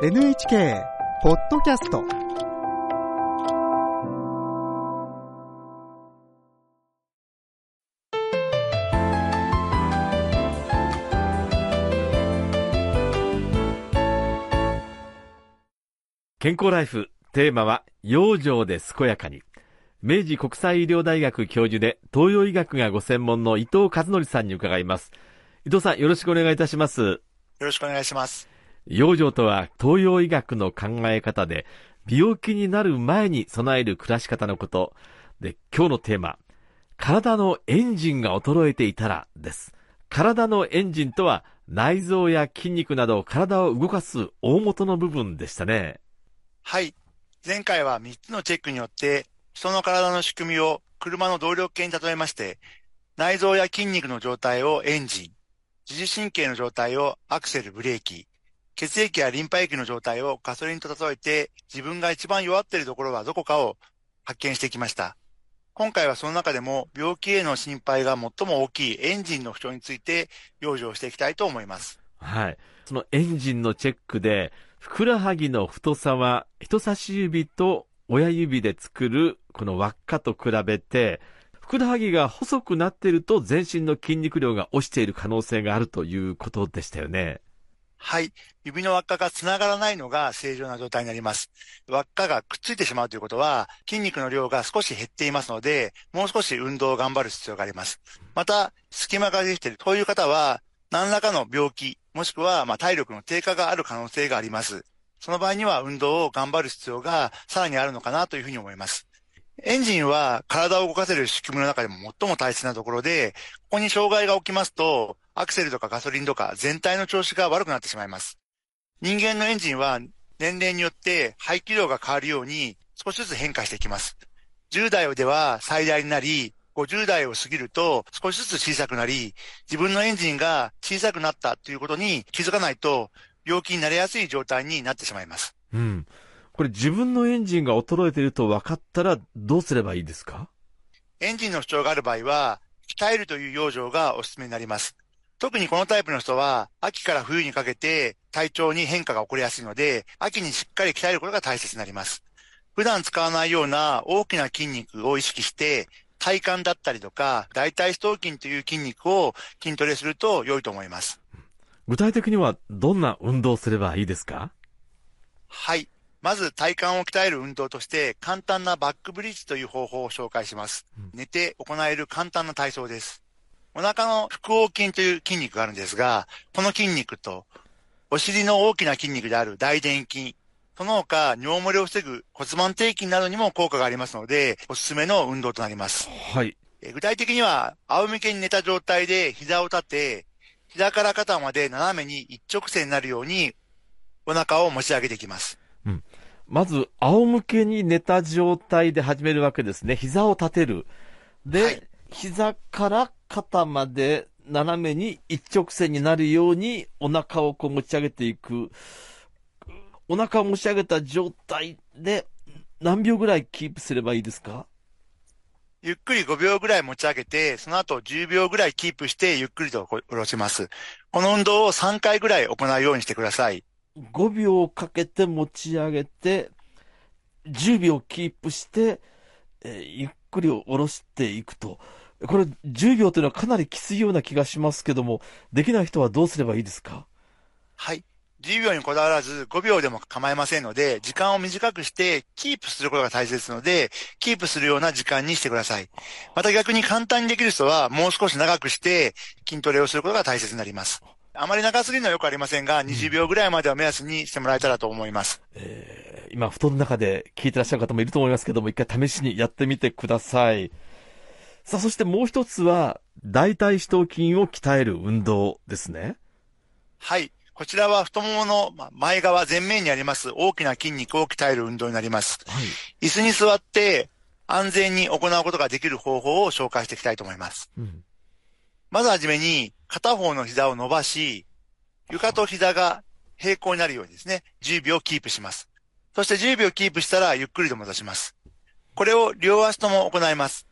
NHK ポッドキャスト。健康ライフテーマは養生で健やかに。明治国際医療大学教授で東洋医学がご専門の伊藤和則さんに伺います。伊藤さんよろしくお願いいたします。よろしくお願いします。養生とは東洋医学の考え方で病気になる前に備える暮らし方のこと。で今日のテーマ体のエンジンが衰えていたらです。体のエンジンとは内臓や筋肉など体を動かす大元の部分でしたね。はい。前回は3つのチェックによって、人の体の仕組みを車の動力系に例えまして、内臓や筋肉の状態をエンジン、自律神経の状態をアクセル、ブレーキ、血液やリンパ液の状態をガソリンと例えて、自分が一番弱っているところはどこかを発見してきました。今回はその中でも病気への心配が最も大きいエンジンの不調について養生していきたいと思います。はい。そのエンジンのチェックで、ふくらはぎの太さは人差し指と親指で作るこの輪っかと比べて、ふくらはぎが細くなっていると全身の筋肉量が落ちている可能性があるということでしたよね。はい。指の輪っかが繋がらないのが正常な状態になります。輪っかがくっついてしまうということは、筋肉の量が少し減っていますので、もう少し運動を頑張る必要があります。また、隙間ができているという方は、何らかの病気、もしくはま体力の低下がある可能性があります。その場合には運動を頑張る必要がさらにあるのかなというふうに思います。エンジンは体を動かせる仕組みの中でも最も大切なところで、ここに障害が起きますと、アクセルとかガソリンとか全体の調子が悪くなってしまいます。人間のエンジンは年齢によって排気量が変わるように少しずつ変化していきます。10代では最大になり、50代を過ぎると少しずつ小さくなり、自分のエンジンが小さくなったということに気づかないと病気になりやすい状態になってしまいます。うん。これ自分のエンジンが衰えていると分かったらどうすればいいですか？エンジンの不調がある場合は、鍛えるという養生がお勧めになります。特にこのタイプの人は、秋から冬にかけて体調に変化が起こりやすいので、秋にしっかり鍛えることが大切になります。普段使わないような大きな筋肉を意識して、体幹だったりとか、大腿四頭筋という筋肉を筋トレすると良いと思います。具体的にはどんな運動をすればいいですか？はい。まず体幹を鍛える運動として、簡単なバックブリッジという方法を紹介します。寝て行える簡単な体操です。お腹の腹横筋という筋肉があるんですが、この筋肉と、お尻の大きな筋肉である大臀筋、その他尿漏れを防ぐ骨盤底筋などにも効果がありますので、おすすめの運動となります。はい。え具体的には、仰向けに寝た状態で膝を立て、膝から肩まで斜めに一直線になるように、お腹を持ち上げていきます。まず、仰向けに寝た状態で始めるわけですね。膝を立てる。で、はい膝から肩まで斜めに一直線になるようにお腹をこう持ち上げていく。お腹を持ち上げた状態で何秒ぐらいキープすればいいですか？ゆっくり5秒ぐらい持ち上げて、その後10秒ぐらいキープしてゆっくりと下ろします。この運動を3回ぐらい行うようにしてください。5秒かけて持ち上げて、10秒キープして、えーゆっくり下ろしていくと。これ10秒というのはかなりきついような気がしますけども、できない人はどうすればいいですか？はい。10秒にこだわらず5秒でも構いませんので、時間を短くしてキープすることが大切ですので、キープするような時間にしてください。また逆に簡単にできる人はもう少し長くして筋トレをすることが大切になります。あまり長すぎるのはよくありませんが、20秒ぐらいまでは目安にしてもらえたらと思います。えー今、布団の中で聞いてらっしゃる方もいると思いますけども、一回試しにやってみてください。さあ、そしてもう一つは、大腿四頭筋を鍛える運動ですね。はい。こちらは太もものま前側前面にあります大きな筋肉を鍛える運動になります。はい。椅子に座って安全に行うことができる方法を紹介していきたいと思います。うん。まずはじめに片方の膝を伸ばし、床と膝が平行になるようにですね、10秒キープします。そして10秒キープしたらゆっくりと戻します。これを両足とも行います。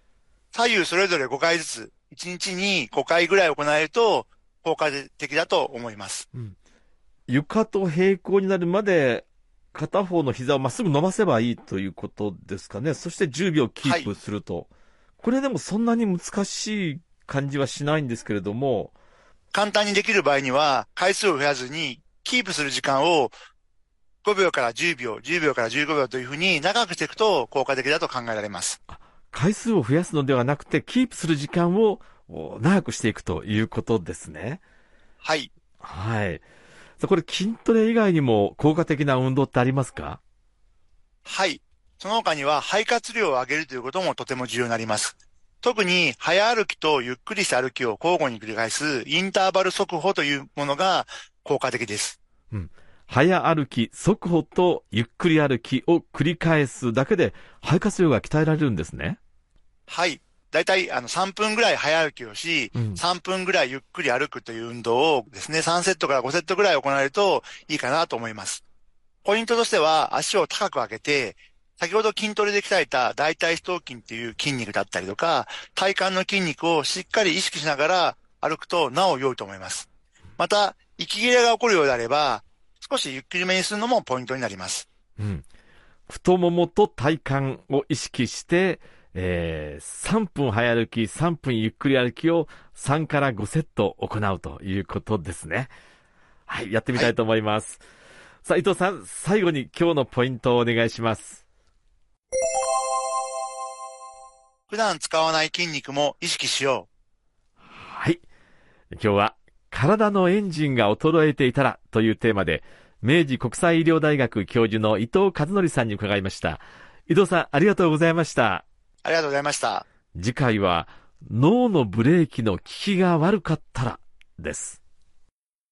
左右それぞれ5回ずつ、1日に5回ぐらい行えると効果的だと思います。床と平行になるまで、片方の膝をまっすぐ伸ばせばいいということですかね。そして10秒キープすると。はい、これでもそんなに難しい感じはしないんですけれども。簡単にできる場合には、回数を増やずに、キープする時間を5秒から10秒、10秒から15秒というふうに長くしていくと効果的だと考えられます。回数を増やすのではなくて、キープする時間を長くしていくということですね。はい。はい。これ筋トレ以外にも効果的な運動ってありますか？はい。その他には肺活量を上げるということもとても重要になります。特に早歩きとゆっくりした歩きを交互に繰り返すインターバル速歩というものが効果的です。うん。早歩き、速歩とゆっくり歩きを繰り返すだけで肺活量が鍛えられるんですね。はい。だいたいあの3分ぐらい早歩きをし、うん、3分ぐらいゆっくり歩くという運動をですね、3セットから5セットぐらい行えるといいかなと思います。ポイントとしては足を高く上げて、先ほど筋トレで鍛えた大腿四頭筋っていう筋肉だったりとか、体幹の筋肉をしっかり意識しながら歩くとなお良いと思います。また、息切れが起こるようであれば、少しゆっくりめにするのもポイントになります。うん。太ももと体幹を意識して、えー、3分早歩き、3分ゆっくり歩きを3から5セット行うということですね。はい、やってみたいと思います。はい、さあ、伊藤さん、最後に今日のポイントをお願いします。普段使わない筋肉も意識しよう。はい。今日は、体のエンジンが衰えていたらというテーマで、明治国際医療大学教授の伊藤和則さんに伺いました。伊藤さん、ありがとうございました。ありがとうございました。次回は脳のブレーキの効きが悪かったらです。